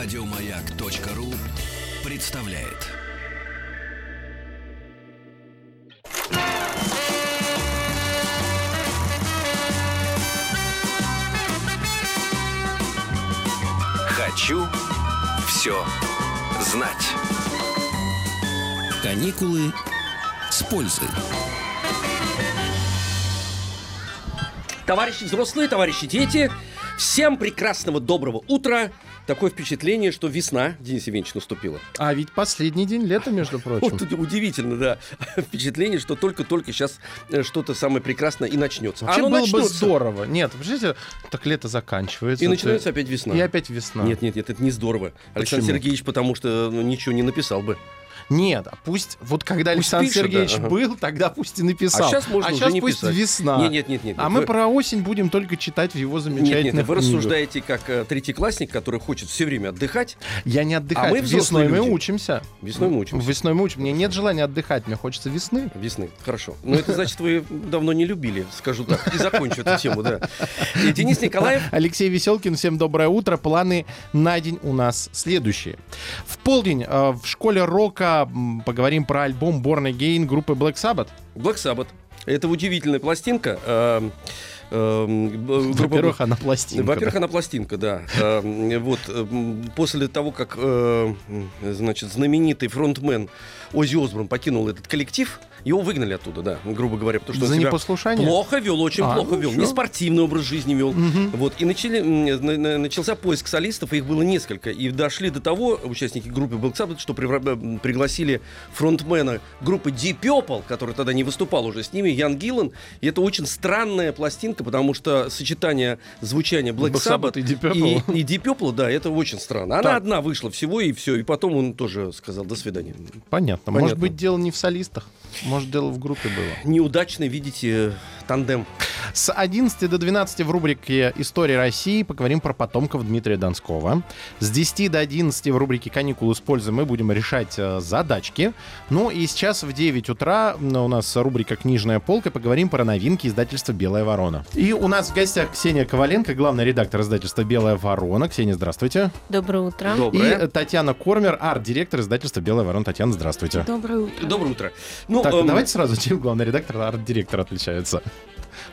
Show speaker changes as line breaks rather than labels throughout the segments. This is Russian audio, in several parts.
Радиомаяк.ру представляет. Хочу все знать. Каникулы с пользой.
Товарищи взрослые, товарищи дети, всем прекрасного доброго утра. Такое впечатление, что весна, Денис Евгеньевич, наступила.
А ведь последний день лета, между прочим.
Вот удивительно, да. Впечатление, что только-только сейчас э, что-то самое прекрасное и начнется.
Вообще
Оно
было бы
начнется.
здорово. Нет, представляете, так лето заканчивается.
И начинается опять весна.
И опять весна.
Нет, нет, нет, это не здорово. Александр
Почему?
Сергеевич, потому что ну, ничего не написал бы.
Нет, а пусть вот когда
Пусть
Александр
пишет,
Сергеевич
да, ага.
был, тогда пусть и написал.
А щас можно
а
уже
щас
не
пусть
писать.
весна.
Нет, нет, нет, нет.
А мы про осень будем только читать в его
Нет,
замечательных
нет, вы
книгах.
рассуждаете как э, третий классник, который хочет все время отдыхать.
Я не отдыхаю.
А мы
Весной мы
люди.
учимся.
Весной мы учимся.
Весной мы учимся. Мне нет желания отдыхать, мне хочется весны.
Весны, хорошо. Но это значит, вы давно не любили, скажу так. И закончу эту тему, да. И Денис Николаев.
Алексей Веселкин, всем доброе утро. Планы на день у нас следующие. В полдень э, в школе рока поговорим про альбом Born Again группы Black Sabbath.
Black Sabbath. Это удивительная пластинка. эм, эм,
Во-первых, она пластинка.
Во-первых, она пластинка, да. Эм, Вот после того, как э, значит знаменитый фронтмен Оззи Осборн покинул этот коллектив, его выгнали оттуда, да, грубо говоря, потому что он
За
себя
непослушание?
плохо вел, очень
А,
плохо
ну,
вел,
всё.
не спортивный образ жизни вел.
Мгм.
Вот и начали, на- начался поиск солистов, их было несколько, и дошли до того участники группы Black Sabbath, что привра- м, пригласили фронтмена группы Deep Purple, который тогда не выступал уже с ними, Ян Гиллан, и это очень странная пластинка, потому что сочетание звучания Black,
Black Sabbath
Sabbath
и Deep Purple.
и, и Deep Purple, да, это очень странно. Она
Так.
одна вышла всего и все, и потом он тоже сказал до свидания.
Понятно.
Понятно.
Может быть, дело не в солистах. Может, дело в группе было.
Неудачный, видите, тандем.
С 11 до 12 в рубрике «История России» поговорим про потомков Дмитрия Донского. С 10 до 11 в рубрике «Каникулы с пользой» мы будем решать э, задачки. Ну и сейчас в 9 утра у нас рубрика «Книжная полка». Поговорим про новинки издательства «Белая ворона». И у нас в гостях Ксения Коваленко, главный редактор издательства «Белая ворона». Ксения, здравствуйте.
Доброе утро.
И
Доброе.
э, Татьяна Кормер, арт-директор издательства «Белая ворона». Татьяна, здравствуйте.
Доброе утро.
Доброе утро. Ну,
Так,
эм,
давайте сразу, чем главный редактор и арт-директор отличаются.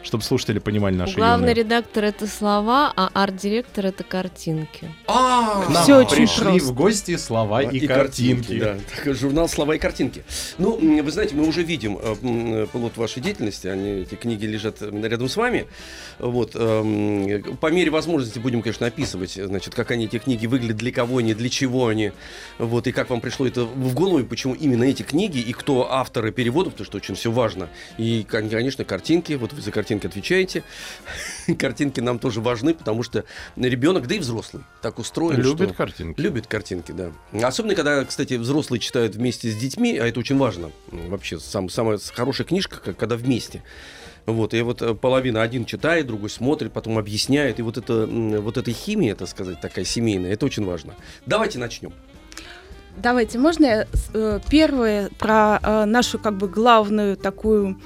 Чтобы слушатели понимали наши
Главный
юные.
редактор это слова, а арт-директор это картинки.
А,
К нам
Всё очень
пришли
просто.
в гости слова и, картинки.
да. Так, журнал «Слова и картинки». Ну, вы знаете, мы уже видим э, м, плод вашей деятельности. Они, эти книги лежат э, рядом с вами. Вот, эм, по мере возможности будем, конечно, описывать, э, значит, как они, эти книги выглядят, для кого они, для чего они. Вот, и как вам пришло это в голову, и почему именно эти книги, и кто авторы переводов, потому что очень все важно. И, кон- конечно, картинки. Вот вы за картинки отвечаете. Картинки нам тоже важны, потому что ребенок, да и взрослый, так устроен,
Любит
что-
картинки.
Любит картинки, да. Особенно, когда, кстати, взрослые читают вместе с детьми, а это очень важно. М, Вообще, сам, самая хорошая книжка, когда вместе. Вот, и вот э, половина один читает, другой смотрит, потом объясняет. И вот, это, вот эта химия, так сказать, такая семейная, это очень важно. Давайте начнем.
Давайте, можно я э, первое про э, нашу как бы главную такую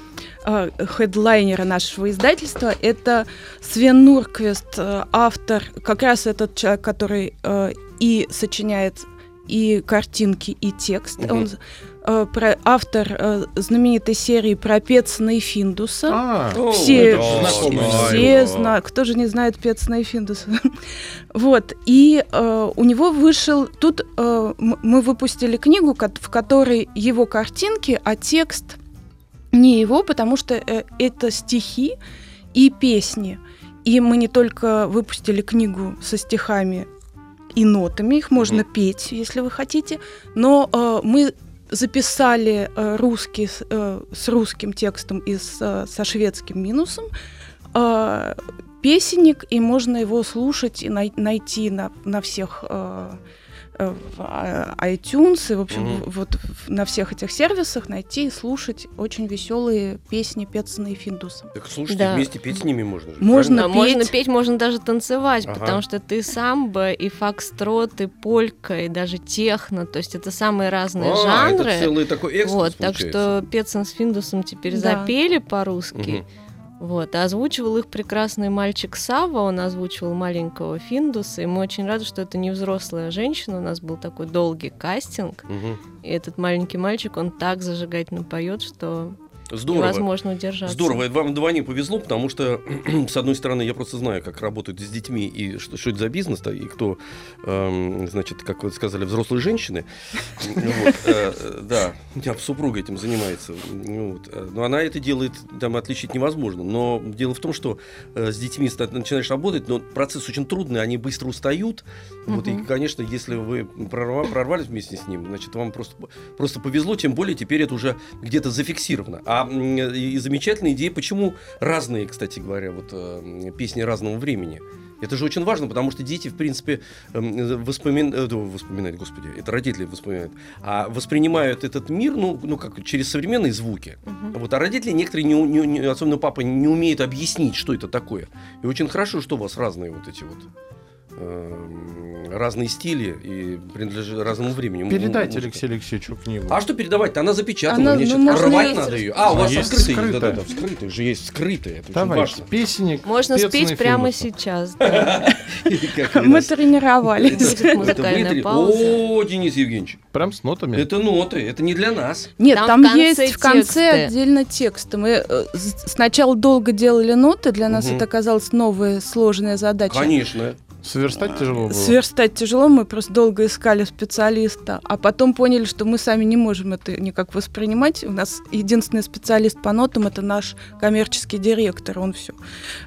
э, хедлайнера нашего издательства. Это Свен Нурквест, э, автор, как раз этот человек, который э, и сочиняет и картинки, и текст.
Мгм.
Он э, про, автор э, знаменитой серии про Петсона и Финдуса.
А,
Все,
же знакомая
все
да.
знают, кто же не знает Петсона и Финдуса. вот, и э, у него вышел, тут э, мы выпустили книгу, в которой его картинки, а текст не его, потому что э, это стихи и песни. И мы не только выпустили книгу со стихами и нотами, их можно петь, если вы хотите, но э, мы записали э, русский с, э, с русским текстом и с, э, со шведским минусом э, песенник, и можно его слушать и най- найти на, на всех э, в а- iTunes и, в общем, в- вот в- на всех этих сервисах найти и слушать очень веселые песни Петсона и Финдуса.
Так слушайте,
Да.
вместе петь с ними можно же.
Можно
А
петь.
можно петь, можно даже танцевать,
Ага.
потому что ты самбо, и фокстрот, и полька, и даже техно. То есть это самые разные?
А,
жанры.
это целый такой экскурс
вот, так
получается.
что Петсон с Финдусом теперь
Да.
запели по-русски.
Мгм.
Вот, а озвучивал их прекрасный мальчик Сава, он озвучивал маленького Финдуса, и мы очень рады, что это не взрослая женщина, у нас был такой долгий кастинг,
Мгм.
и этот маленький мальчик, он так зажигательно поет, что
Здорово.
невозможно удержаться.
Здорово, вам вдвойне повезло, потому что, с одной стороны, я просто знаю, как работают с детьми и что, что это за бизнес-то, и кто, эм, значит, как вы сказали, взрослые женщины. Вот, э, Да, у меня супруга этим занимается. Ну вот, э, Но она это делает, там отличить невозможно. Но дело в том, что э, с детьми начинаешь работать, но процесс очень трудный, они быстро устают. Вот, и, конечно, если вы прорва- прорвались вместе с ним, значит, вам просто, просто повезло, тем более теперь это уже где-то зафиксировано. А м, и, замечательная идея, почему разные, кстати говоря, вот э, песни разного времени. Это же очень важно, потому что дети, в принципе, эм, воспомин... э, воспоминают, господи, это родители воспоминают, а воспринимают этот мир, ну, ну как через современные звуки.
Мгм.
Вот, а родители некоторые, не, не, не- особенно папа, не умеют объяснить, что это такое. И очень хорошо, что у вас разные вот эти вот разные стили и принадлежат разному времени.
Передайте
музыка.
Алексею Алексеевичу книгу.
А что передавать-то? Она запечатана,
Она,
мне
ну,
сейчас рвать
есть-
надо ее. А, у вас
Есть
скрытые,
скрытая.
да-да-да, скрытые же есть скрытые, это очень
Давайте,
важно.
песенник.
Можно спеть прямо сейчас. да.
Мы тренировались.
Музыкальная пауза.
О, Денис Евгеньевич,
Прям с нотами.
это ноты, это не для нас.
Нет,
Там
есть в конце отдельно тексты. Мы э, сначала долго делали ноты, для нас это оказалась новая сложная задача.
Конечно.
Сверстать тяжело было.
Сверстать тяжело, мы просто долго искали специалиста, а потом поняли, что мы сами не можем это никак воспринимать. У нас единственный специалист по нотам это наш коммерческий директор, он все,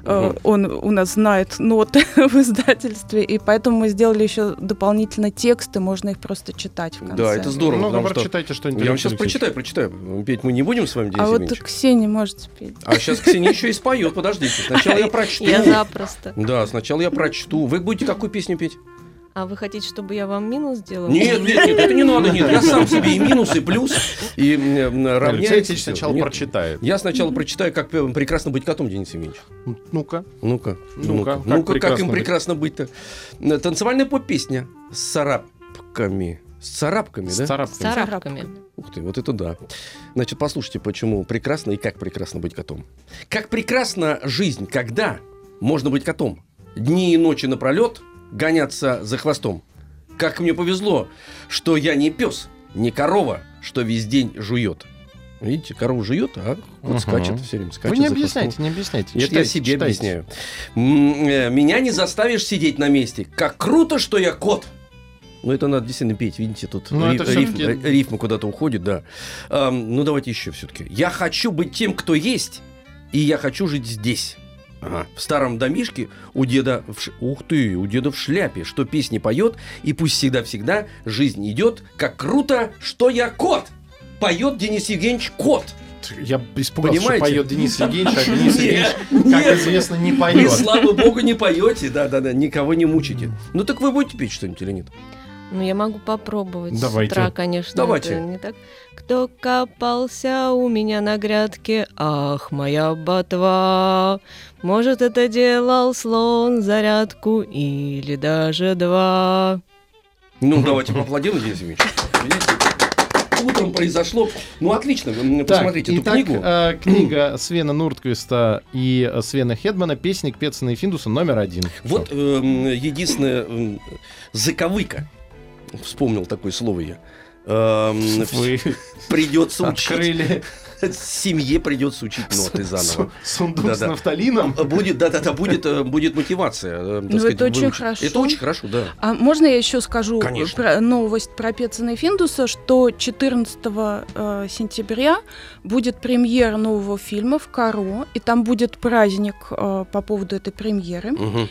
Мгм.
он у нас знает ноты в издательстве, и поэтому мы сделали еще дополнительно тексты, можно их просто читать в конце.
Да, это здорово,
Ну,
потому что...
прочитайте что-нибудь.
Я вам сейчас прочитаю, прочитаю. Петь мы не будем с вами, Денис
А вот? Ксения может спеть.
А сейчас Ксения еще и споет, подождите. Сначала я прочту.
Я запросто.
Да, сначала я прочту. Вы будете какую песню петь?
А вы хотите, чтобы я вам минус сделала?
Нет, нет, нет, это не надо, нет. Я сам себе и минус, и плюс, и равняется.
Алексей сначала
Нет.
прочитает.
Я сначала прочитаю, как прекрасно быть котом, Денис Евгеньевич.
Ну-ка.
Ну-ка,
Ну-ка,
ну-ка,
как
ну-ка, как
прекрасно
им
быть.
прекрасно быть-то. Э, Танцевальная поп-песня с царапками. С царапками,
С
да?
С
царапками.
царапками.
Ух ты, вот это да. Значит, послушайте, почему прекрасно и как прекрасно быть котом. Как прекрасна жизнь, когда можно быть котом. Дни и ночи напролет гоняться за хвостом. Как мне повезло, что я не пес, не корова, что весь день жует. Видите, корова жует, а кот
Мгм.
скачет все время. Скачет
Вы не объясняйте, не объясняйте.
Это я
Читайте,
себе
читайте.
объясняю. Э, Меня не заставишь сидеть на месте. Как круто, что я кот. Ну, это надо действительно петь, видите, тут
Ну,
ри-
это
рифм-
всё-таки-
ри- рифма куда-то уходит, да. Ам, ну, давайте еще все-таки. Я хочу быть тем, кто есть, и я хочу жить здесь. Ага. В старом домишке у деда... В ш- Ух ты, у деда в шляпе, что песни поет, и пусть всегда-всегда жизнь идет. Как круто, что я кот! Поет Денис Евгеньевич кот.
Я испугался,
Понимаете?
что поет Денис Евгеньевич, а Денис Евгеньевич, как
нет.
известно, не
Вы,
поет.
слава богу, не поете, да-да-да, никого не мучите. Ну так вы будете петь что-нибудь или нет?
Ну, я могу попробовать.
Давайте.
С утра, конечно,
Давайте.
не так. Кто копался у меня на грядке? Ах, моя ботва. Может, это делал слон зарядку или даже два.
Ну, давайте поаплодируем, Денис Евгеньевич. Видите, Утром произошло. Ну, отлично, вы
Так,
посмотрите эту
итак,
книгу.
э, книга Свена Нуртквиста и э, Свена Хедмана «Песник Пецена и Финдуса» номер один.
Вот эм, единственная эм, заковыка. Вспомнил такое слово я. Эм,
Вы
Придется учить.
открыли
Семье придется учить ноты заново.
су- сундук с
Да-да.
нафталином.
Будет, да-да-да, будет, э, будет мотивация. э,
Ну,
сказать,
это очень
выучить.
хорошо.
Это очень хорошо, да.
А можно я еще скажу
Конечно.
про новость про Пецина и Финдуса, что 14 э, сентября будет премьера нового фильма в Каро, и там будет праздник э, по поводу этой премьеры.
Мгм.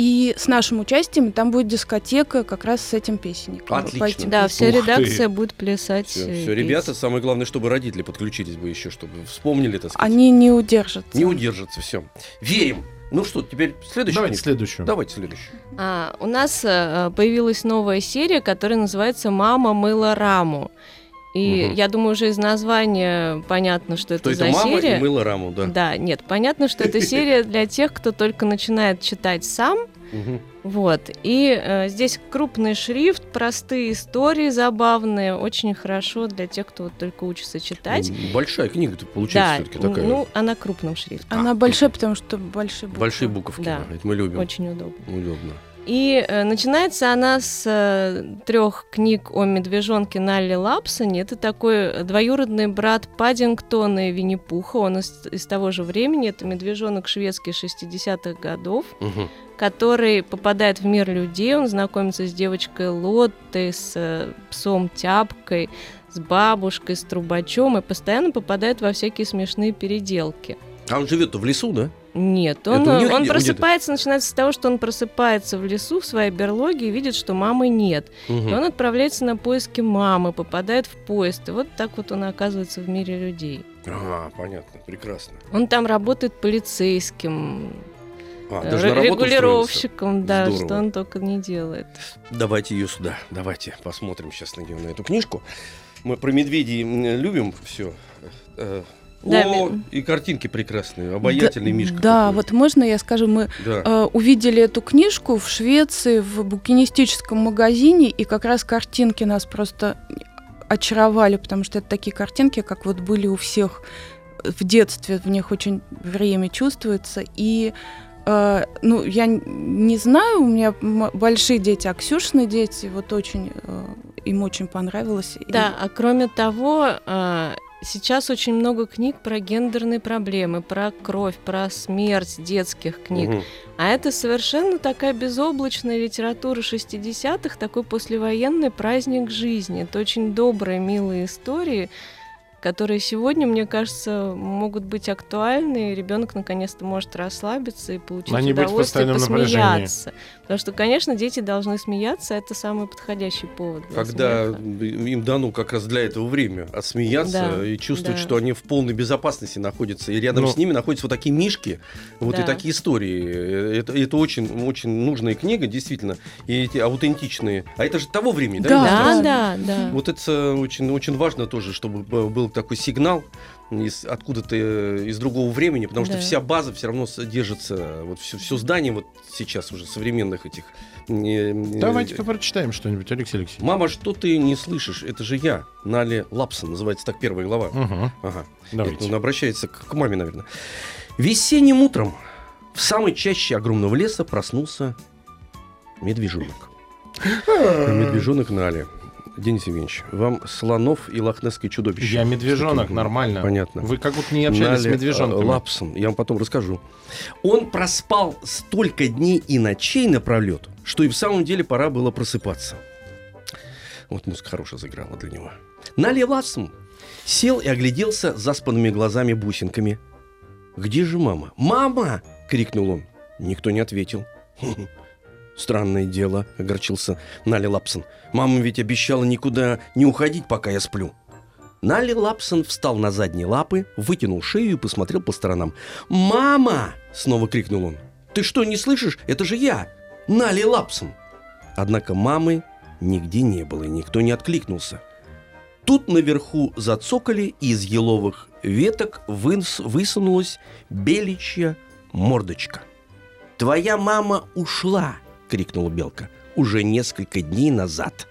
И с нашим участием там будет дискотека как раз с этим песенником.
Отлично.
По этим
Да, вся
Ух ты.
редакция будет плясать.
Все,
э,
все, ребята, самое главное, чтобы родители подключились бы еще, чтобы вспомнили, так сказать.
Они не удержатся.
Не удержатся, все. Верим. Ну что, теперь следующий.
Давайте
книгу?
следующую.
Давайте следующую.
А, у нас э, появилась новая серия, которая называется «Мама мыла раму». И
Мгм.
я думаю, уже из названия понятно, что это
То
за
это мама
серия.
и мыла раму, да.
Да, нет, понятно, что это серия для тех, кто только начинает читать сам. Вот. И э, здесь крупный шрифт, простые истории, забавные, очень хорошо для тех, кто вот только учится читать.
Большая книга-то
Да,
получается все-таки такая.
ну, она крупным шрифтом.
Она
А,
большая, потому что большие буквы.
Большие буковки,
Да.
да, это мы любим.
Очень удобно.
Удобно.
И э, начинается она с трех книг о медвежонке Налли Лапсоне. Это такой двоюродный брат Паддингтона и Винни-Пуха. Он из, из того же времени. Это медвежонок шведский 60-х годов,
Мгм.
который попадает в мир людей. Он знакомится с девочкой Лоттой, с э, псом Тяпкой, с бабушкой, с трубачом и постоянно попадает во всякие смешные переделки.
А он живет-то в лесу, да?
Нет, он,
них
он просыпается, начинается с того, что он просыпается в лесу в своей берлоге и видит, что мамы нет.
Мгм.
И он отправляется на поиски мамы, попадает в поезд. И вот так вот он оказывается в мире людей.
А, понятно, прекрасно.
Он там работает полицейским,
А,
э,
даже
регулировщиком, да,
Здорово.
что он только не делает.
Давайте ее сюда, давайте посмотрим сейчас на нее, на эту книжку. Мы про медведей любим все.
Да,
О, и картинки прекрасные, обаятельный
Да,
Мишка.
Да,
такой.
вот можно я скажу, мы
Да.
э, увидели эту книжку в Швеции в букинистическом магазине, и как раз картинки нас просто очаровали, потому что это такие картинки, как вот были у всех в детстве, в них очень время чувствуется. И э, ну, я не знаю, у меня большие дети, а Ксюшины дети, вот очень, э, им очень понравилось. И-
Да, а кроме того, а, сейчас очень много книг про гендерные проблемы, про кровь, про смерть детских книг.
Мгм.
А это совершенно такая безоблачная литература 60-х, такой послевоенный праздник жизни. Это очень добрые, милые истории, которые сегодня, мне кажется, могут быть актуальны, и ребенок наконец-то может расслабиться и получить
А не быть в
удовольствие
напряжении.
посмеяться. Потому что, конечно, дети должны смеяться, это самый подходящий повод для
Когда
смеха.
им дано как раз для этого время отсмеяться
Да,
и чувствовать,
да.
что они в полной безопасности находятся. И рядом
Ну.
с ними находятся вот такие мишки, вот и
Да.
такие истории. Это, это очень, очень нужная книга, действительно. И эти аутентичные. А это же того времени, да?
Да?
Да, да.
Вот это очень, очень важно тоже, чтобы был такой сигнал из, откуда-то э, из другого времени, потому что
Да.
вся база все равно с- держится, вот все, все здание вот сейчас уже современных этих... э, э,
Давайте-ка прочитаем что-нибудь, Алексей Алексеевич.
Мама, что ты не слышишь? Это же я, Нали Лапсон, называется так первая глава.
Угу.
Ага.
Давайте.
Это он обращается к, к маме, наверное. Весенним утром в самой чаще огромного леса проснулся медвежонок. Медвежонок Нали. Денис Евгеньевич, вам слонов и лохнесское чудовище.
Я медвежонок,
Такие,
нормально.
Понятно.
Вы как будто не общались с
Нали,
медвежонками.
э, Лапсон, я вам потом расскажу. Он проспал столько дней и ночей напролет, что и в самом деле пора было просыпаться. Вот музыка хорошая заиграла для него. Нали Лапсон сел и огляделся заспанными глазами бусинками. «Где же мама?» «Мама!» — крикнул он. Никто не ответил. «Хм, Странное дело, огорчился Нали Лапсон. Мама ведь обещала никуда не уходить, пока я сплю. Нали Лапсон встал на задние лапы, вытянул шею и посмотрел по сторонам. «Мама!» — снова крикнул он. «Ты что, не слышишь? Это же я! Нали Лапсон!» Однако мамы нигде не было, и никто не откликнулся. Тут наверху зацокали, и из еловых веток вынс- высунулась беличья мордочка. «Твоя мама ушла!» — крикнула белка. «Уже несколько дней назад!»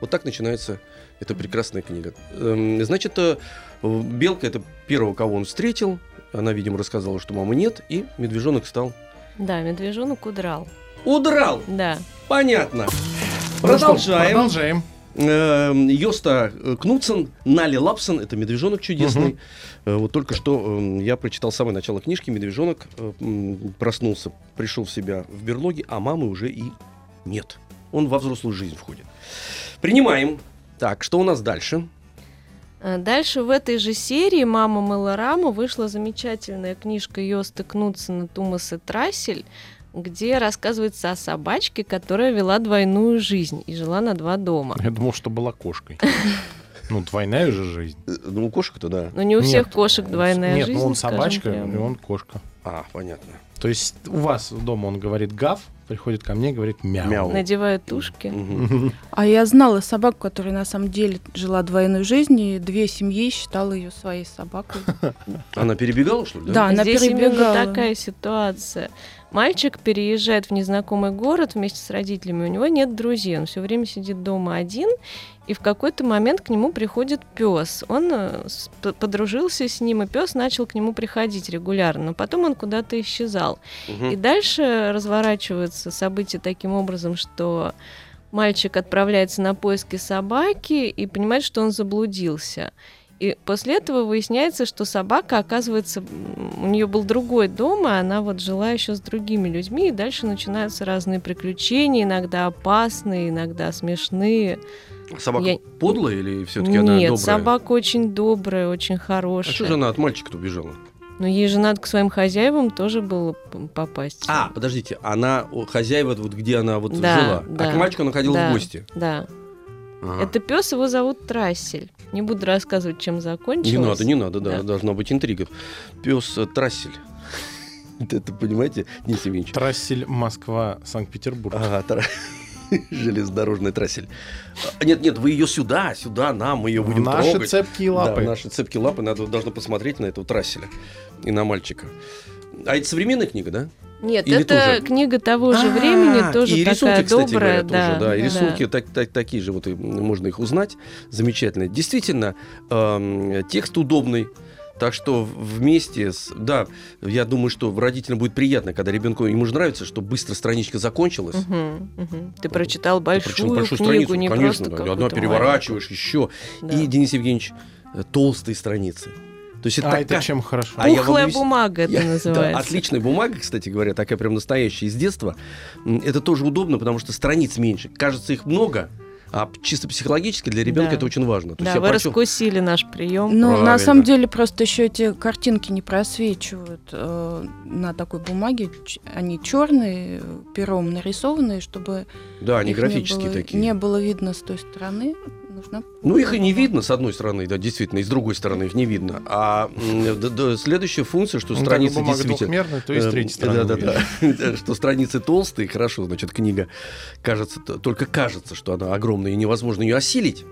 Вот так начинается эта прекрасная книга. Эм, Значит, э, белка — это первого, кого он встретил. Она, видимо, рассказала, что мамы нет, и медвежонок стал...
Да, медвежонок удрал.
Удрал!
Да.
Понятно.
Ну
Продолжаем.
Продолжаем.
Эм, Йоста э, Кнутсен, Нали Лапсон, это медвежонок чудесный. Э, Вот только что эм, я прочитал самое начало книжки. Медвежонок э, проснулся, пришел в себя в берлоге, а мамы уже и нет. Он во взрослую жизнь входит. Принимаем. Так, что у нас дальше?
Дальше в этой же серии «Мама мыла раму» вышла замечательная книжка Йоста Кнутсена «Тумас и Трассель», где рассказывается о собачке, которая вела двойную жизнь и жила на два дома.
Я думал, что была кошкой. Ну, двойная же жизнь.
Э, Ну, у кошек-то да.
Но не у всех
Нет.
кошек двойная
Нет,
жизнь.
ну он собачка, и он кошка.
А, понятно.
То есть у вас дома он говорит гав, приходит ко мне и говорит мяу.
Мяу.
Надевает ушки.
А я знала собаку, которая на самом деле жила двойной жизнью, и две семьи считала ее своей собакой.
Она перебегала, что ли?
Да, она
Здесь
перебегала.
такая ситуация. Мальчик переезжает в незнакомый город вместе с родителями, у него нет друзей, он все время сидит дома один, и в какой-то момент к нему приходит пес. Он э, подружился с ним, и пес начал к нему приходить регулярно, но потом он куда-то исчезал.
Мгм.
И дальше разворачиваются события таким образом, что мальчик отправляется на поиски собаки и понимает, что он заблудился. И после этого выясняется, что собака, оказывается, у нее был другой дом, и она вот жила еще с другими людьми, и дальше начинаются разные приключения, иногда опасные, иногда смешные.
Собака
Я-
подлая или все-таки она
Нет,
добрая?
собака очень добрая, очень
А
хорошая.
что же она от мальчика-то убежала?
Но ей же надо к своим хозяевам тоже было попасть.
А, подождите, она хозяева, вот где она вот
Да,
жила,
да,
а к мальчику она ходила
да.
в гости.
Да.
Ага.
Это пес, его зовут Трассель. Не буду рассказывать, чем закончилось.
Не надо, не надо, да,
Да.
должна быть интрига. Пес э, Трассель. Это, понимаете, не Семенович?
Трассель Москва, Санкт-Петербург.
Ага, тра- железнодорожный трассель. А, Нет, нет, вы ее сюда, сюда, нам, мы ее
В
будем
наши
трогать.
цепкие
Да,
лапы.
в наши цепкие лапы, надо, должно посмотреть на этого трасселя и на мальчика. А это современная книга, да?
Нет,
Или
это
тоже?
книга того же
А,
времени, тоже
и
такая
рисунки, кстати
добрая.
говоря, тоже, да, и
да.
рисунки так- так- такие же, вот можно их узнать, замечательно. Действительно, эм, текст удобный, так что вместе с... Да, я думаю, что родителям будет приятно, когда ребенку, ему же нравится, что быстро страничка закончилась.
Мгм, мгм. Ты прочитал
Ты
большую,
прочел большую
книгу,
страницу,
не
конечно,
просто
да, одна переворачиваешь, еще.
маленькую.
И, Денис Евгеньевич, э, толстые страницы. То есть это,
А это
такая-
чем хорошо?
А я вам
Пухлая
объяс-
бумага это
Я- да,
называется.
отличная бумага, кстати говоря, такая прям настоящая из детства. Это тоже удобно, потому что страниц меньше. Кажется, их много, а чисто психологически для ребенка
Да.
это очень важно. То
Да, вы
прочел-
раскусили наш прием.
Ну, на самом деле, просто еще эти картинки не просвечивают э, на такой бумаге. Ч- Они черные, пером нарисованные, чтобы
Да, они
их не
графические
было-
такие.
Не было видно с той стороны. Нужна
Ну, их и не видно, с одной стороны, да, действительно, и с другой стороны их не видно. А м, д- д- следующая функция, что
Ну,
страницы
бумага
действительно...
двухмерная, то и с третьей стороны.
Да, да, да. Что страницы толстые, хорошо, значит, книга кажется, только кажется, что она огромная и невозможно ее осилить.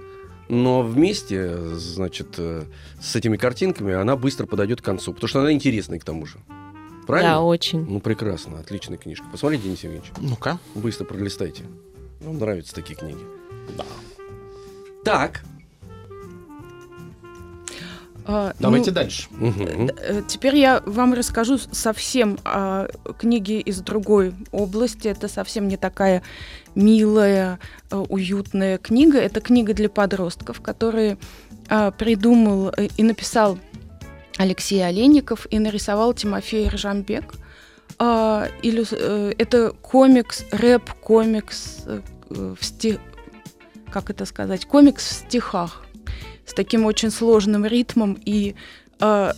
Но вместе, значит, э, с этими картинками она быстро подойдет к концу, потому что она интересная к тому же. Правильно?
Да, очень.
Ну, прекрасно, отличная книжка. Посмотрите, Денис Евгеньевич,
Ну-ка.
быстро пролистайте. Вам нравятся такие книги. Да. Так.
А,
Давайте
ну,
дальше.
Мгм.
Э, Теперь я вам расскажу совсем о книге из другой области. Это совсем не такая милая, э, уютная книга. Это книга для подростков, которую а, придумал э, и написал Алексей Олейников и нарисовал Тимофей Ржамбек. А, э, Это комикс, рэп-комикс э, в стих... Как это сказать? Комикс в стихах с таким очень сложным ритмом и э,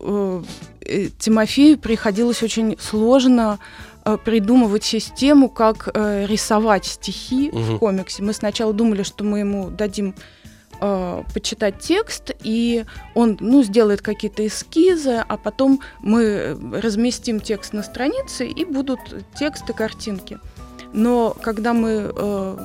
э, э, Тимофею приходилось очень сложно э, придумывать систему, как э, рисовать стихи
Мгм.
в комиксе. Мы сначала думали, что мы ему дадим э, почитать текст, и он ну, сделает какие-то эскизы, а потом мы разместим текст на странице, и будут тексты, картинки. Но когда мы э,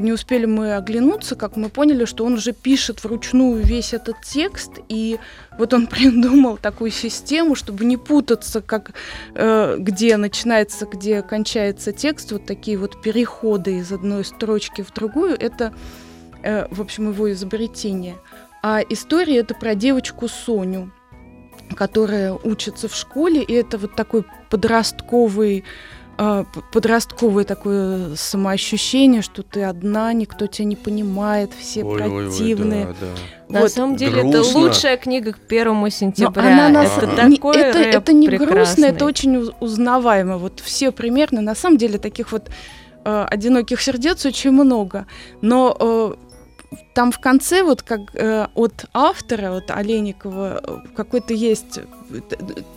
не успели мы оглянуться, как мы поняли, что он уже пишет вручную весь этот текст, и вот он придумал такую систему, чтобы не путаться, как э, где начинается, где кончается текст, вот такие вот переходы из одной строчки в другую, это, э, в общем, его изобретение. А история это про девочку Соню, которая учится в школе, и это вот такой подростковый подростковое такое самоощущение, что ты одна, никто тебя не понимает, все
Ой-ой-ой,
противные.
да, да.
На
Вот.
самом деле это
грустно.
лучшая книга к первому
Но
сентября.
она на
это
не-
такой
это,
рэп
это не грустно,
прекрасный.
это очень уз- узнаваемо. Вот все примерно, на самом деле, таких вот э, одиноких сердец очень много. Но э, там в конце, вот как э, от автора, от Олейникова, э, какой-то есть... э,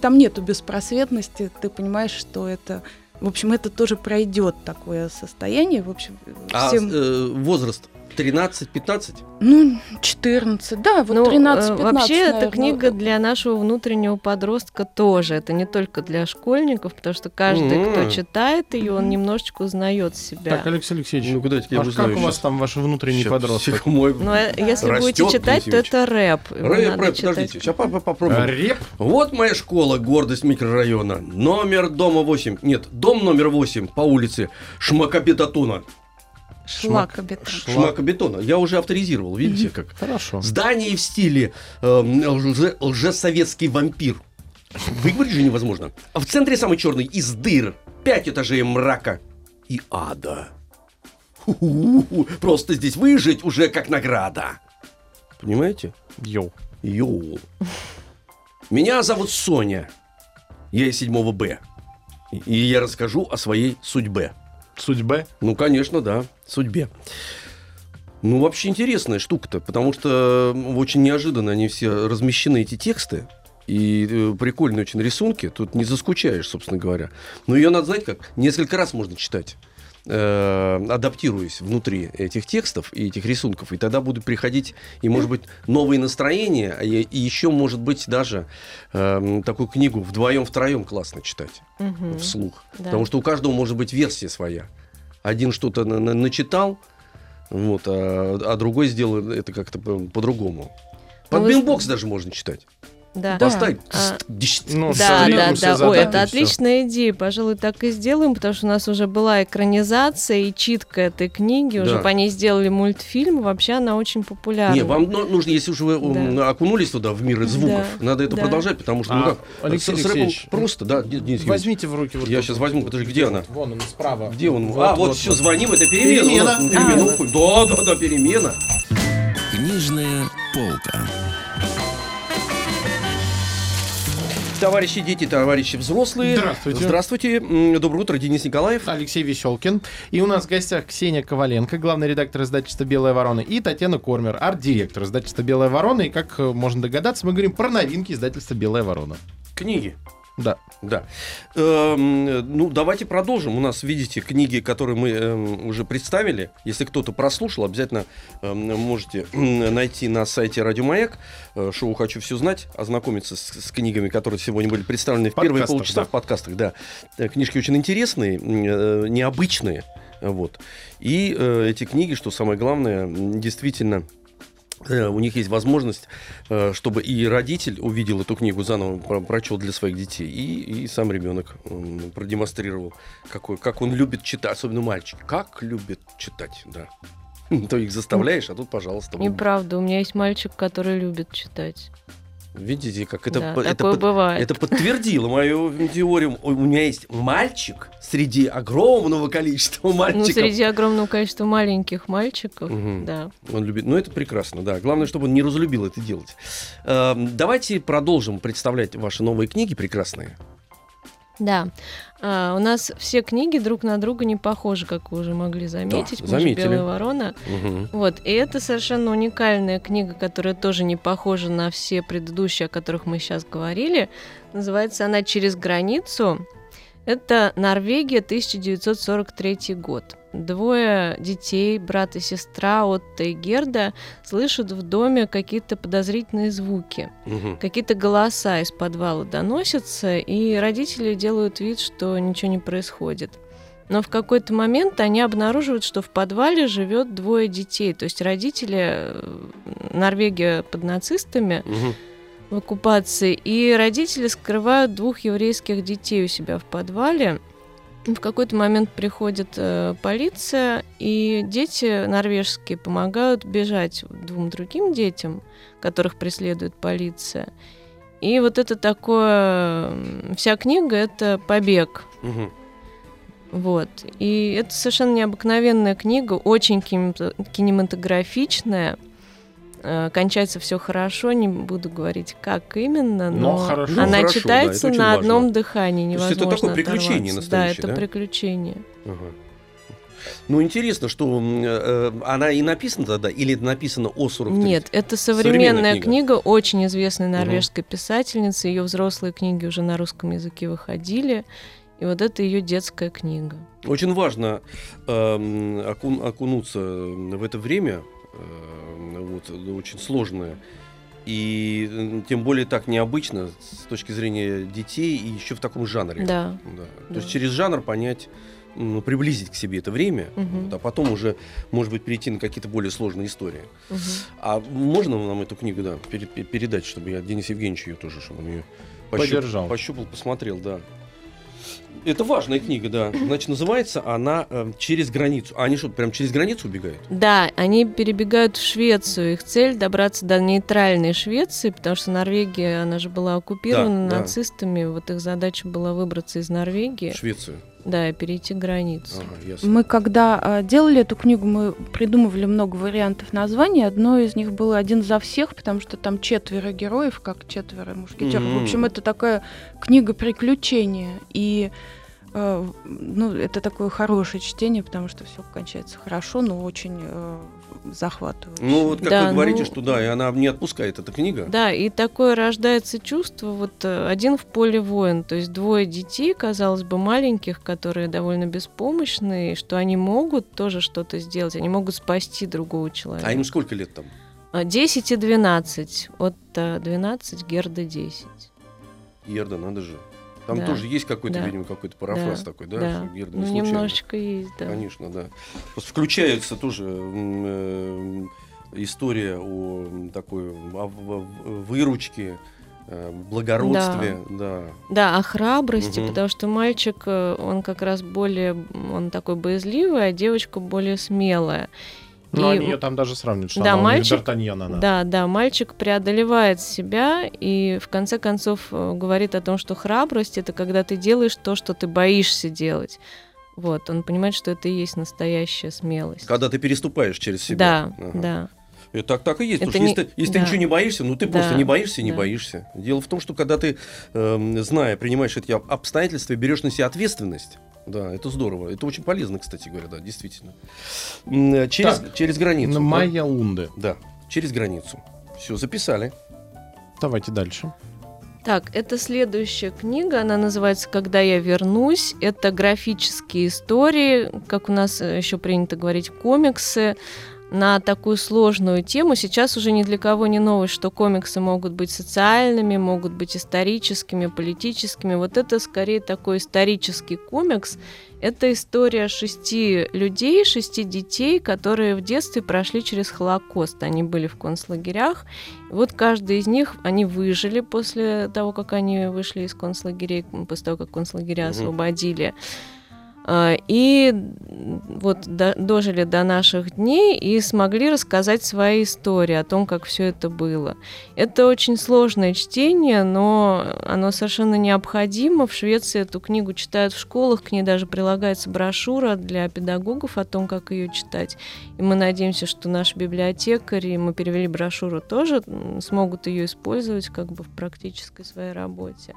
Там нету беспросветности, ты понимаешь, что это... В общем, это тоже пройдет такое состояние. В общем,
А
всем...
э, возраст? 13-15?
Ну, 14, да, вот
Ну,
13-15,
э, Вообще, эта
наверное.
книга для нашего внутреннего подростка тоже. Это не только для школьников, потому что каждый, кто
М.
читает ее, он немножечко узнает себя.
Так, Алексей Алексеевич,
Ну, куда я
а
узнаю
как у вас там ваш внутренний
Щас,
подросток?
мой-
Но э, если
Растет,
будете читать, то это рэп.
Рэп, рэп,
читать.
подождите, сейчас попробуем.
А, Реп?
Вот моя школа, гордость микрорайона. Номер дома 8. Нет, дом номер 8 по улице Шмакобетатуна.
Шлакобетон.
Шмакобетона. Я уже авторизировал, видите как.
Хорошо.
Здание в стиле э, лже- лжесоветский вампир. Выговорить же невозможно. А в центре самый черный из дыр. Пять этажей мрака и ада. Ху-ху-ху. Просто здесь выжить уже как награда. Понимаете?
Йоу.
Йоу. Меня зовут Соня. Я из 7 Б. И я расскажу о своей судьбе.
Судьбе?
Ну, конечно, да, судьбе. Ну, вообще интересная штука-то, потому что очень неожиданно они все размещены, эти тексты. И э, прикольные очень рисунки. Тут не заскучаешь, собственно говоря. Но ее надо, знаете как, несколько раз можно читать э, адаптируясь внутри этих текстов и этих рисунков, и тогда будут приходить и, может быть, новые настроения, а и, и еще, может быть, даже э, такую книгу вдвоем-втроем классно читать
Мгм.
вслух.
Да.
Потому что у каждого может быть версия своя. Один что-то на- на- начитал, вот, а, а другой сделал это как-то по- по-другому. Под
Ну, вы-
бимбокс даже можно читать.
Да.
Да.
Поставить.
А,
Ну,
Да, да, да. Ой, это отличная идея. Пожалуй, так и сделаем, потому что у нас уже была экранизация и читка этой книги. Уже по ней сделали мультфильм. Вообще она очень популярна.
Не, вам ну- нужно, если уже вы
Да.
окунулись туда, в мир звуков,
Да.
надо это
Да.
продолжать, потому что,
А,
ну как,
Алексей Алексеевич,
просто, да, Денис?
Возьмите в руки вот
Я
вот.
возьму, подожди, где она?
Вон он, справа.
Где он? а, вот, все, звоним, это перемена.
Перемена. А.
Да, да, да, перемена.
Книжная полка.
Товарищи дети, товарищи взрослые.
Здравствуйте.
Здравствуйте. Доброе утро, Денис Николаев.
Алексей Веселкин. И у нас в гостях Ксения Коваленко, главный редактор издательства «Белая ворона», и Татьяна Кормер, арт-директор издательства «Белая ворона». И, как э, можно догадаться, мы говорим про новинки издательства «Белая ворона».
Книги.
Да.
Да. Эм, ну, давайте продолжим. У нас, видите, книги, которые мы эм, уже представили. Если кто-то прослушал, обязательно эм, можете м, найти на сайте Радио Маяк э, шоу «Хочу все знать», ознакомиться с, с книгами, которые сегодня были представлены в первые полчаса
да.
в подкастах. Да. Э, Книжки очень интересные, э, необычные. Вот. И э, эти книги, что самое главное, действительно у них есть возможность, э, чтобы и родитель увидел эту книгу заново, про- прочел для своих детей, и, и сам ребенок продемонстрировал, какой, как он любит читать, особенно мальчик, как любит читать, да. То их заставляешь, а тут, пожалуйста.
Неправда, у меня есть мальчик, который любит читать.
Видите, как это,
Да,
по- это, под-
бывает.
это подтвердило мою теорию. У меня есть мальчик среди огромного количества
Ну,
мальчиков.
среди огромного количества маленьких мальчиков,
Мгм.
да.
Он любит. Ну, это прекрасно, да. Главное, чтобы он не разлюбил это делать. Эм, Давайте продолжим представлять ваши новые книги прекрасные.
Да. А, у нас все книги друг на друга не похожи, как вы уже могли заметить. Же
заметили.
«Белая ворона».
Мгм.
Вот, и это совершенно уникальная книга, которая тоже не похожа на все предыдущие, о которых мы сейчас говорили. Называется она «Через границу». Это Норвегия, 1943 год. Двое детей, брат и сестра Отто и Герда, слышат в доме какие-то подозрительные звуки.
Мгм.
Какие-то голоса из подвала доносятся, и родители делают вид, что ничего не происходит. Но в какой-то момент они обнаруживают, что в подвале живет двое детей. То есть родители э, Норвегия под нацистами
Мгм.
в оккупации, и родители скрывают двух еврейских детей у себя в подвале. В какой-то момент приходит э, полиция, и дети норвежские помогают бежать двум другим детям, которых преследует полиция. И вот это такое... Вся книга — это побег.
Мгм.
Вот. И это совершенно необыкновенная книга, очень кинемато- кинематографичная. Э, Кончается все хорошо, не буду говорить, как именно,
Но
но,
хорошо.
Ну,
она
хорошо, да,
читается
очень
на
важно.
одном дыхании,
То есть это
невозможно
такое приключение
оторваться. Да,
настоящее,
это
да?
приключение.
Ага. Ну, интересно, что э, она и написана тогда, или это написано о 43
Нет, это
Современная
современная
книга.
книга. очень известной норвежской писательницы. Ее взрослые книги уже на русском языке выходили. И вот это ее детская книга.
Очень важно эм, окун- окунуться в это время, э, вот, очень сложное. И э, тем более так необычно с точки зрения детей и еще в таком жанре.
Да.
Да. То
Да.
есть через жанр понять, м, приблизить к себе это время,
Мгм.
вот, а потом уже, может быть, перейти на какие-то более сложные истории.
Мгм.
А можно нам эту книгу, да, пере- пере- передать, чтобы я Денис Евгеньевич ее тоже, чтобы он ее
Подержал.
пощупал, посмотрел, да. Это важная книга, да. Значит, называется она э, «Через границу». А они что, прям через границу убегают?
Да, они перебегают в Швецию. Их цель добраться до нейтральной Швеции, потому что Норвегия, она же была оккупирована
Да, да.
нацистами. Вот их задача была выбраться из Норвегии,
Швецию.
Да, и перейти границу.
Ага, ясно.
Мы когда а, делали эту книгу, мы придумывали много вариантов названий. Одно из них было «Один за всех», потому что там четверо героев, как четверо мушкетеров.
Мгм.
В общем, это такая книга приключения. И э, ну, это такое хорошее чтение, потому что все кончается хорошо, но очень э, захватывающе.
Ну, вот как
Да,
вы говорите,
ну-
что да, и она не отпускает, эта книга.
Да, и такое рождается чувство, вот э, один в поле воин, то есть двое детей, казалось бы, маленьких, которые довольно беспомощные, что они могут тоже что-то сделать, они могут спасти другого человека.
А им сколько лет там?
А, 10 и 12, от э, 12 Герда 10.
Ерда, надо же. Там
Да,
тоже есть какой-то,
да,
видимо, какой-то парафраз
да,
такой, да?
Да,
Герда
ну
случайно.
немножечко есть, да.
Конечно, да. Просто включается тоже э, история о такой о в- выручке, э, благородстве, да.
Да, о храбрости,
Мгм.
потому что мальчик, э, он как раз более, он такой боязливый, а девочка более смелая.
Но
И-
они ее там даже сравнивают, что
Да,
она
мальчик-
Д'Артаньян она.
Да, да, мальчик преодолевает себя и в конце концов э, говорит о том, что храбрость это когда ты делаешь то, что ты боишься делать. Вот, он понимает, что это и есть настоящая смелость.
Когда ты переступаешь через себя.
Да,
Ага.
да.
И так, так и есть.
Это
потому что
не-
если, ты, если ты
да.
ничего не боишься, ну ты
Да,
просто не боишься и не
да.
боишься. Дело в том, что когда ты, эм, зная, принимаешь эти об- обстоятельства и берешь на себя ответственность, да, это здорово. Это очень полезно, кстати говоря, да, действительно. Э, Через,
Так,
через границу.
На
да?
Майя Лунде.
Да, через границу. Все, записали.
Давайте дальше.
Так, это следующая книга, она называется «Когда я вернусь». Это графические истории, как у нас еще принято говорить, комиксы на такую сложную тему. Сейчас уже ни для кого не новость, что комиксы могут быть социальными, могут быть историческими, политическими. Вот это скорее такой исторический комикс. Это история шести людей, шести детей, которые в детстве прошли через Холокост. Они были в концлагерях, и вот каждый из них, они выжили после того, как они вышли из концлагерей, после того, как концлагеря освободили. А, И м, вот до- дожили до наших дней и смогли рассказать свои истории о том, как все это было. Это очень сложное чтение, но оно совершенно необходимо. В Швеции эту книгу читают в школах, к ней даже прилагается брошюра для педагогов о том, как ее читать. И мы надеемся, что наши библиотекари, мы перевели брошюру, тоже смогут ее использовать как бы в практической своей работе.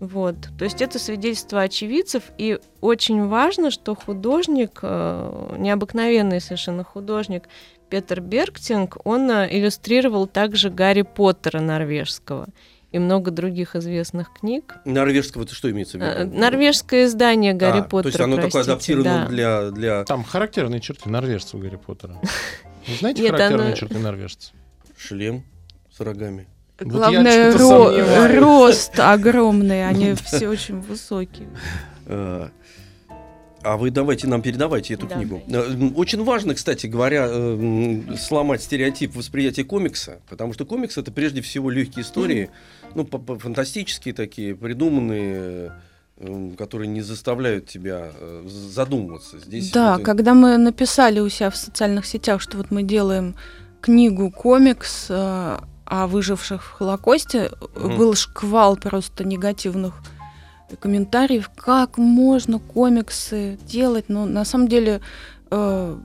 Вот. То есть это свидетельство очевидцев, и очень важно, что художник, э, необыкновенный совершенно художник Петер Бергтинг, он э, иллюстрировал также Гарри Поттера норвежского и много других известных книг.
Норвежского это что имеется в
Э,
виду?
Норвежское издание Гарри
А,
Поттера.
То есть оно такое
простите,
адаптировано
да.
для, для
Там характерные черты норвежцев Гарри Поттера. Вы знаете характерные черты норвежцев?
шлем с рогами.
Главное, ро- рост огромный, они все очень высокие.
Э, А вы давайте нам передавайте эту
Да.
книгу. Э, Очень важно, кстати говоря, э, сломать стереотип восприятия комикса, потому что комикс это прежде всего легкие истории, ну фантастические такие, придуманные, э, которые не заставляют тебя задумываться. Здесь
Да,
вот,
когда мы написали у себя в социальных сетях, что вот мы делаем книгу, комикс о выживших в Холокосте,
Мгм.
был шквал просто негативных комментариев, как можно комиксы делать. Но на самом деле, э,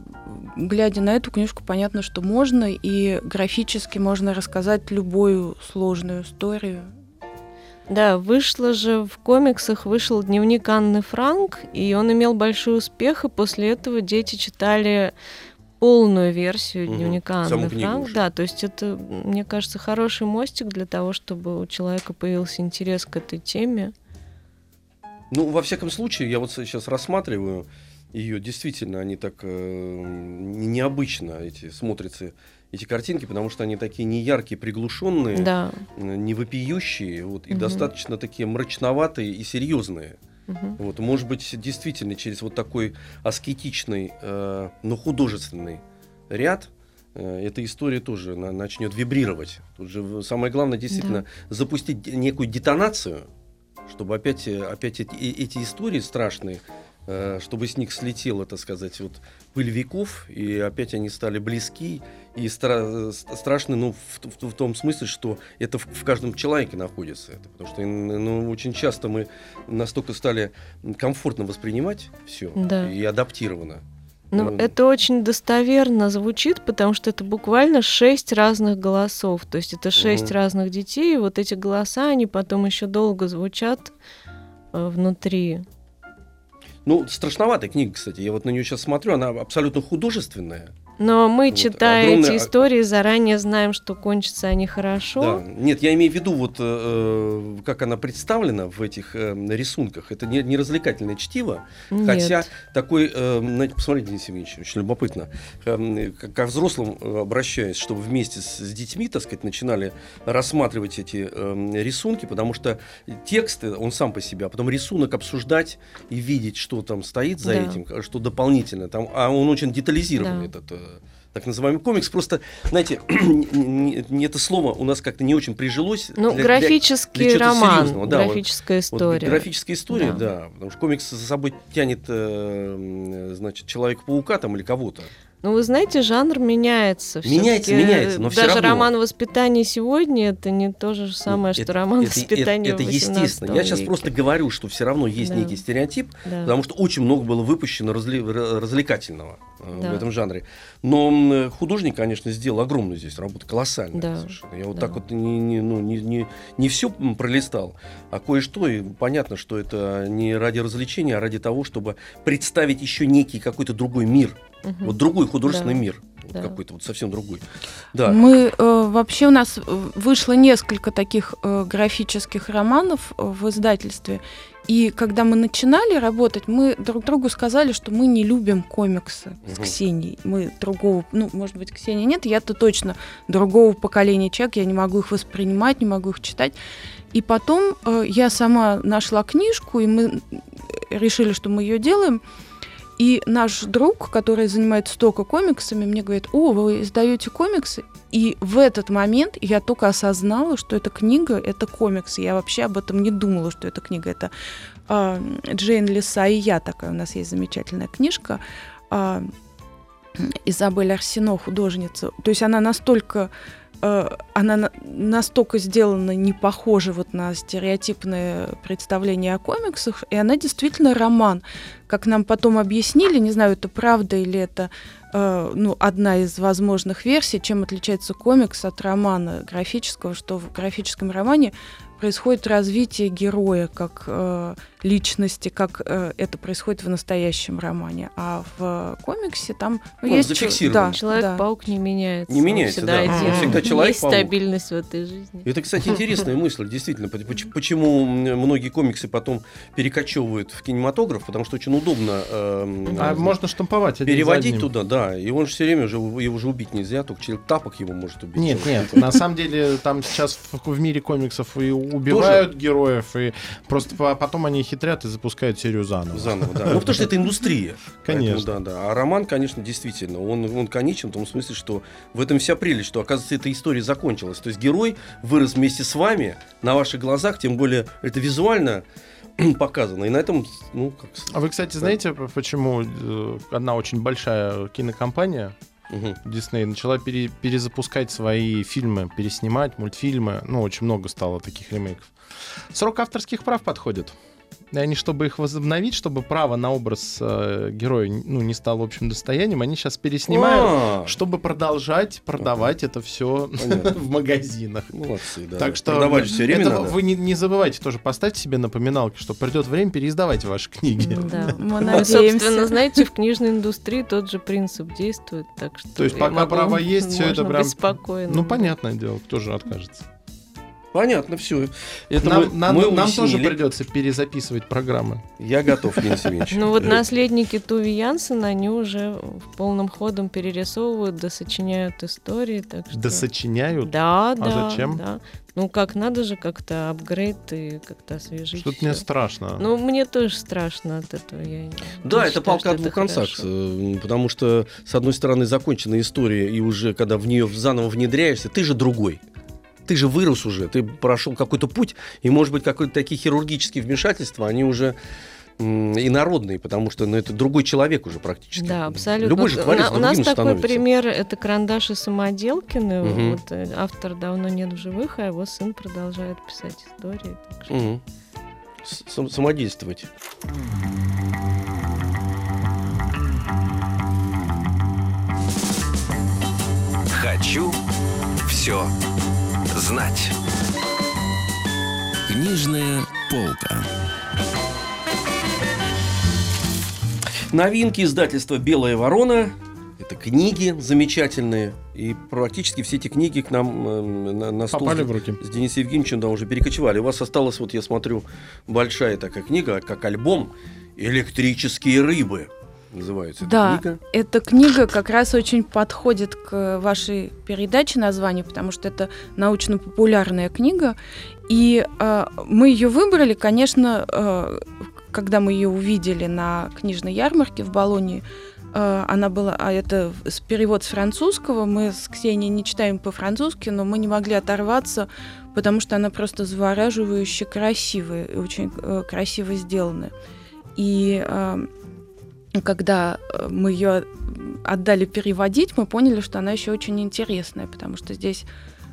глядя на эту книжку, понятно, что можно, и графически можно рассказать любую сложную историю.
Да, вышло же в комиксах, вышел дневник Анны Франк, и он имел большой успех, и после этого дети читали полную версию
Мгм,
дневника Анны Франк.
уже.
Да, то есть это, мне кажется, хороший мостик для того, чтобы у человека появился интерес к этой теме.
Ну, во всяком случае, я вот сейчас рассматриваю ее, действительно, они так э, необычно эти смотрятся эти картинки, потому что они такие неяркие, приглушенные,
Да.
э, не вопиющие, вот, и
Мгм.
достаточно такие мрачноватые и серьезные.
Мгм.
Вот, может быть, действительно, через вот такой аскетичный, э, но художественный ряд э, эта история тоже на- начнет вибрировать. Тут же самое главное действительно запустить д- некую детонацию, чтобы опять, э, опять эти, эти истории страшные, чтобы с них слетела, так сказать, вот пыль веков, и опять они стали близки и стра- э, ст- страшны, ну, в, в- в том смысле, что это в, в каждом человеке находится. Это, потому что ну, очень часто мы настолько стали комфортно воспринимать все
Да.
и адаптировано.
Ну,
Ну,
это очень достоверно звучит, потому что это буквально шесть разных голосов. То есть это шесть
Мгм.
разных детей, и вот эти голоса, они потом еще долго звучат э, внутри.
Ну, страшноватая книга, кстати. Я вот на нее сейчас смотрю, она абсолютно художественная.
Но мы,
Вот,
читая
огромное-
эти истории, заранее знаем, что кончатся они хорошо.
Да. Нет, я имею в виду, вот э, э, как она представлена в этих э, рисунках. Это не, не развлекательное чтиво,
Нет.
хотя такой, э, знаете, посмотрите, Денис Евгеньевич, очень любопытно. Э, ко взрослым э, обращаюсь, чтобы вместе с, с детьми, так сказать, начинали рассматривать эти э, рисунки, потому что текст, он сам по себе, а потом рисунок обсуждать и видеть, что там стоит за
Да.
этим, э, что дополнительно. Там, а он очень детализированный,
Да.
этот так называемый комикс. Просто, знаете, это слово у нас как-то не очень прижилось.
Ну,
для- для-
графический
для чего-то
роман,
да, вот.
графическая
вот
история.
графическая история,
Да.
да. Потому что комикс за собой тянет, э, м, значит, Человека-паука там или кого-то.
Ну, вы знаете, жанр меняется.
Меняется, меняется, но всё
Даже
равно.
роман воспитания сегодня это не то же самое, что роман
это,
воспитания
это, это естественно.
18
Я сейчас
веке.
просто говорю, что все равно есть
Да.
некий стереотип,
Да.
потому что очень много было выпущено разли- развлекательного э,
Да.
в этом жанре. Но художник, конечно, сделал огромную здесь работу, колоссальную
Да.
совершенно. Я вот
Да.
так вот не, не, ну, не, не, не все пролистал, а кое-что, и понятно, что это не ради развлечения, а ради того, чтобы представить еще некий какой-то другой мир.
Мгм.
Вот другой художественный
Да.
мир.
Да.
Какой-то вот совсем другой. Да.
Мы э, вообще у нас вышло несколько таких э, графических романов э, в издательстве. И когда мы начинали работать, мы друг другу сказали, что мы не любим комиксы с
Мгм.
Ксенией. Мы другого, ну, может быть, Ксении нет, я-то точно другого поколения человек, я не могу их воспринимать, не могу их читать. И потом э, я сама нашла книжку, и мы э, решили, что мы ее делаем. И наш друг, который занимается только комиксами, мне говорит, о, вы издаете комиксы? И в этот момент я только осознала, что эта книга — это комикс. Я вообще об этом не думала, что это книга. Это а, Джейн Лиса и я такая. У нас есть замечательная книжка. А, Изабель Арсено, художница. То есть она настолько э, она на- настолько сделана не похожа вот на стереотипное представление о комиксах, и она действительно роман. Как нам потом объяснили, не знаю, это правда или это э, ну, одна из возможных версий, чем отличается комикс от романа графического, что в графическом романе происходит развитие героя как э, личности, как э, это происходит в настоящем романе. А в комиксе там ну,
Он
есть...
зафиксирован.
да,
Человек-паук не меняется.
Не меняется,
всегда
да.
один.
Он всегда
Есть
Человек-паук.
стабильность в этой жизни.
Это, кстати, интересная мысль, действительно. Поч- поч- Почему многие комиксы потом перекочевывают в кинематограф, потому что очень удобно эм,
А
э,
можно штамповать один за
переводить туда, да. И он же все время уже его уже убить нельзя, только человек тапок его может убить.
Нет, нет, на самом деле там сейчас в, мире комиксов и убивают героев, и просто по- потом они хитрят и запускают серию заново.
Заново, да. Ну, потому что это индустрия.
Конечно.
Поэтому, да, да. А роман, конечно, действительно, он, он конечен в том смысле, что в этом вся прелесть, что, оказывается, эта история закончилась. То есть герой вырос вместе с вами на ваших глазах, тем более это визуально показано. И на этом, ну, как...
А вы, кстати, знаете, п- почему э, одна очень большая кинокомпания. Дисней начала пере- перезапускать свои фильмы, переснимать мультфильмы. Ну, очень много стало таких ремейков. Срок авторских прав подходит. И они, чтобы их возобновить, чтобы право на образ э, героя ну, не стало общим достоянием, они сейчас переснимают,
А,
чтобы продолжать продавать это все в магазинах.
Молодцы, да.
Так что
Продавать все время
это
надо.
вы не, не забывайте тоже поставьте себе напоминалки, что придет время переиздавать ваши книги.
Да.
Мы
Ну,
надеемся.
Собственно, знаете, в книжной индустрии тот же принцип действует, так что
То есть пока право есть, всё это прям-. Ну, понятное дело, кто же откажется.
Понятно, все. Это
нам
мы-
нам-
мы
нам тоже придется перезаписывать программы.
Я готов, Денис Евгеньевич.
Ну вот
Э,
наследники Туви Янсена, они уже в полном ходом перерисовывают, досочиняют истории. Так что...
Досочиняют.
Да,
А
да.
зачем?
Да. Ну как, надо же как-то апгрейд и как-то освежить.
Что-то мне страшно.
Ну, мне тоже страшно от этого. Я
Да, это
считаю,
о двух концах, э, потому что, с одной стороны, законченная история, и уже когда в нее заново внедряешься, ты же другой. Ты же вырос уже, ты прошел какой-то путь, и, может быть, какие-то такие хирургические вмешательства, они уже м, инородные, потому что ну, это другой человек уже практически.
Да, абсолютно.
Любой же творец
у, на- у нас такой
становится.
пример это карандаши Самоделкины.
Мгм.
Вот, э, автор давно нет в живых, а его сын продолжает писать истории. так что-.
С- сам- Самодействовать.
Хочу все знать. Книжная полка.
Новинки издательства «Белая ворона». Это книги замечательные. И практически все эти книги к нам э, на, на стол
Попали в руки.
с Денисом Евгеньевичем да, уже перекочевали. У вас осталась, вот я смотрю, большая такая книга, как альбом «Электрические рыбы». Называется эта
Да.
книга.
Эта книга как раз очень подходит к вашей передаче названию, потому что это научно-популярная книга. И э, мы ее выбрали, конечно, э, когда мы ее увидели на книжной ярмарке в Болонии. э, она была, а это перевод с французского. Мы с Ксенией не читаем по-французски, но мы не могли оторваться, потому что она просто завораживающе красивая и очень э, красиво сделана. И э, когда э, мы ее отдали переводить, мы поняли, что она еще очень интересная, потому что здесь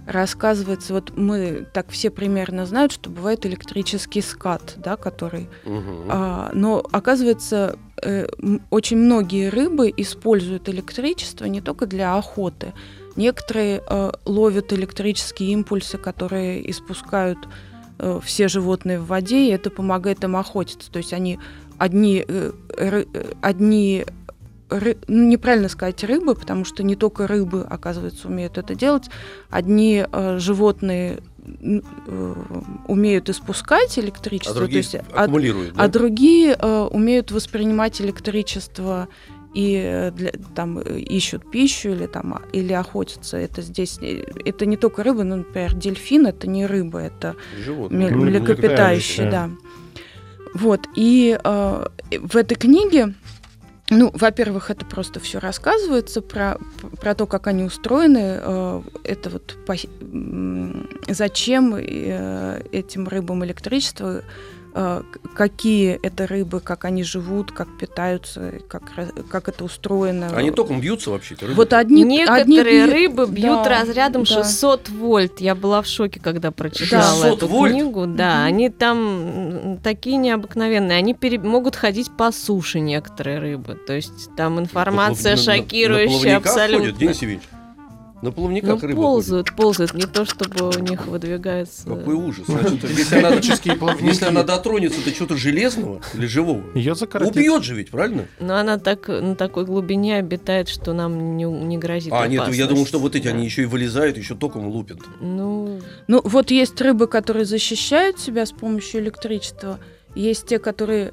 рассказывается, вот мы так все примерно знают, что бывает электрический скат, да, который,
Мгм.
а, но оказывается э, очень многие рыбы используют электричество не только для охоты, некоторые э, ловят электрические импульсы, которые испускают э, все животные в воде, и это помогает им охотиться, то есть они одни, э, э, одни ры- ну, неправильно сказать рыбы, потому что не только рыбы, оказывается, умеют это делать. Одни э, животные э, умеют испускать
А
электричество, то
другие
есть а,
аккумулируют, да?
а другие э, умеют воспринимать электричество и для, там ищут пищу или там а- или охотятся. Это здесь это не только рыбы, но, например, дельфин это не рыба, это
Животные.
Ну,
млекопитающие,
млекопитающие,
да. Вот, и э, в этой книге, ну, во-первых, это просто все рассказывается про, про то, как они устроены, э, это вот м, зачем э, этим рыбам электричество, какие это рыбы, как они живут, как питаются, как, как это устроено.
Они током бьются вообще-то, рыбы?
вот одни,
Некоторые
одни бьют-
рыбы бьют
да,
разрядом
да.
600 вольт. Я была в шоке, когда прочитала
600
эту
вольт?
книгу. Да,
Мгм.
они там такие необыкновенные. Они пере- могут ходить по суше некоторые рыбы. То есть там информация
На- на- на
шокирующая
плавниках
абсолютно.
ходят, Денис Евгеньевич? На плавниках
Ну,
рыбы
ползают, ползают. Не то, чтобы у них выдвигается...
Какой ужас. Значит, если она, если она дотронется до чего-то железного или живого,
Ее закоротит.
убьет же ведь, правильно?
Но она так на такой глубине обитает, что нам не, не грозит
А, нет, я
опасность.
думал, что вот эти,
Да.
они еще и вылезают, еще током лупят.
Ну,
Ну, вот есть рыбы, которые защищают себя с помощью электричества. Есть те, которые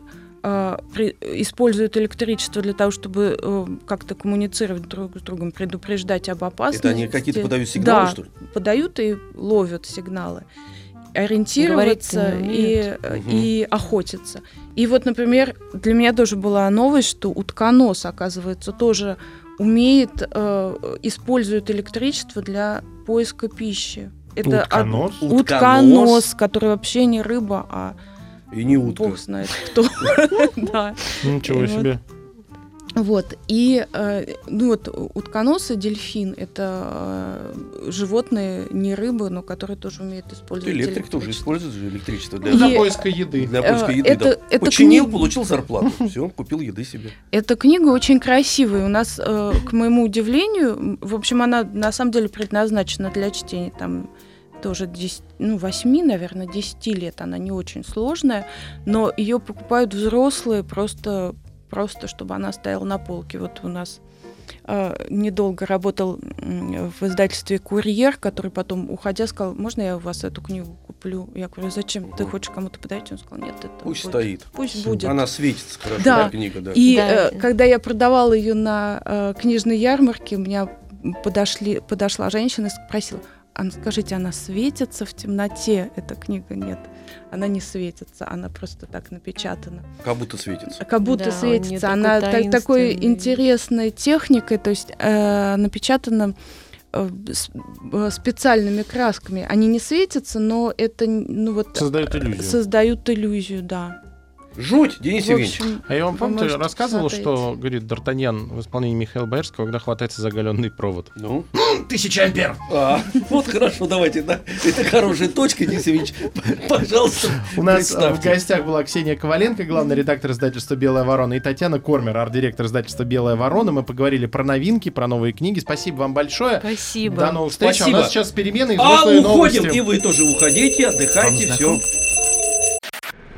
используют электричество для того, чтобы э, как-то коммуницировать друг с другом, предупреждать об опасности.
Это они какие-то подают сигналы,
да,
что ли?
подают и ловят сигналы. Ориентироваться
не
и, и охотиться. И вот, например, для меня тоже была новость, что утконос, оказывается, тоже умеет, э, использует электричество для поиска пищи. Это од-
Утконос?
утконос, который вообще не рыба, а
И не утка.
бог знает кто. Да.
Ничего себе.
Вот. И э, ну вот утконос и дельфин это э, животные, не рыбы, но которые тоже умеют использовать
Электрик тоже использует же электричество для,
Для поиска еды.
для поиска
Э,
еды.
это-
да.
это
Починил,
книга-
получил зарплату. Все, купил еды себе.
Эта книга очень красивая. У нас, э, к моему удивлению, в общем, она на самом деле предназначена для чтения. Там тоже 10, ну, 8, наверное, 10 лет. Она не очень сложная, но ее покупают взрослые просто, просто чтобы она стояла на полке. Вот у нас э, недолго работал в издательстве «Курьер», который потом, уходя, сказал, можно я у вас эту книгу куплю? Я говорю, зачем? Ты хочешь кому-то подарить? Он сказал, нет, это
Пусть
будет-
стоит.
Пусть будет.
Она светится хорошо,
Да.
да, книга, да.
И
Да.
э, когда я продавала ее на э, книжной ярмарке, у меня подошли, подошла женщина и спросила, а скажите, она светится в темноте? Эта книга нет, она не светится, она просто так напечатана.
Как будто светится.
Как будто
Да,
светится.
такой
Она та- такой
таинственный.
интересной техникой, то есть э, напечатана э, э, специальными красками. Они не светятся, но это ну вот
Создает иллюзию.
создают иллюзию, да.
Жуть, Денис Евгеньевич.
А я вам помните,
можете
рассказывал, что, говорит, Д'Артаньян в исполнении Михаила Боярского, когда хватается за оголенный провод.
Ну,
Тысяча ампер!
а, вот хорошо, давайте, да. Это хорошая точка, Денис Евгеньевич. Пожалуйста,
У нас э, в гостях была Ксения Коваленко, главный редактор издательства «Белая ворона», и Татьяна Кормер, арт-директор издательства «Белая ворона». Мы поговорили про новинки, про новые книги. Спасибо вам большое.
Спасибо.
До новых встреч. А
Спасибо.
у нас сейчас перемены и
А, уходим,
новости.
и вы тоже уходите, отдыхайте, все.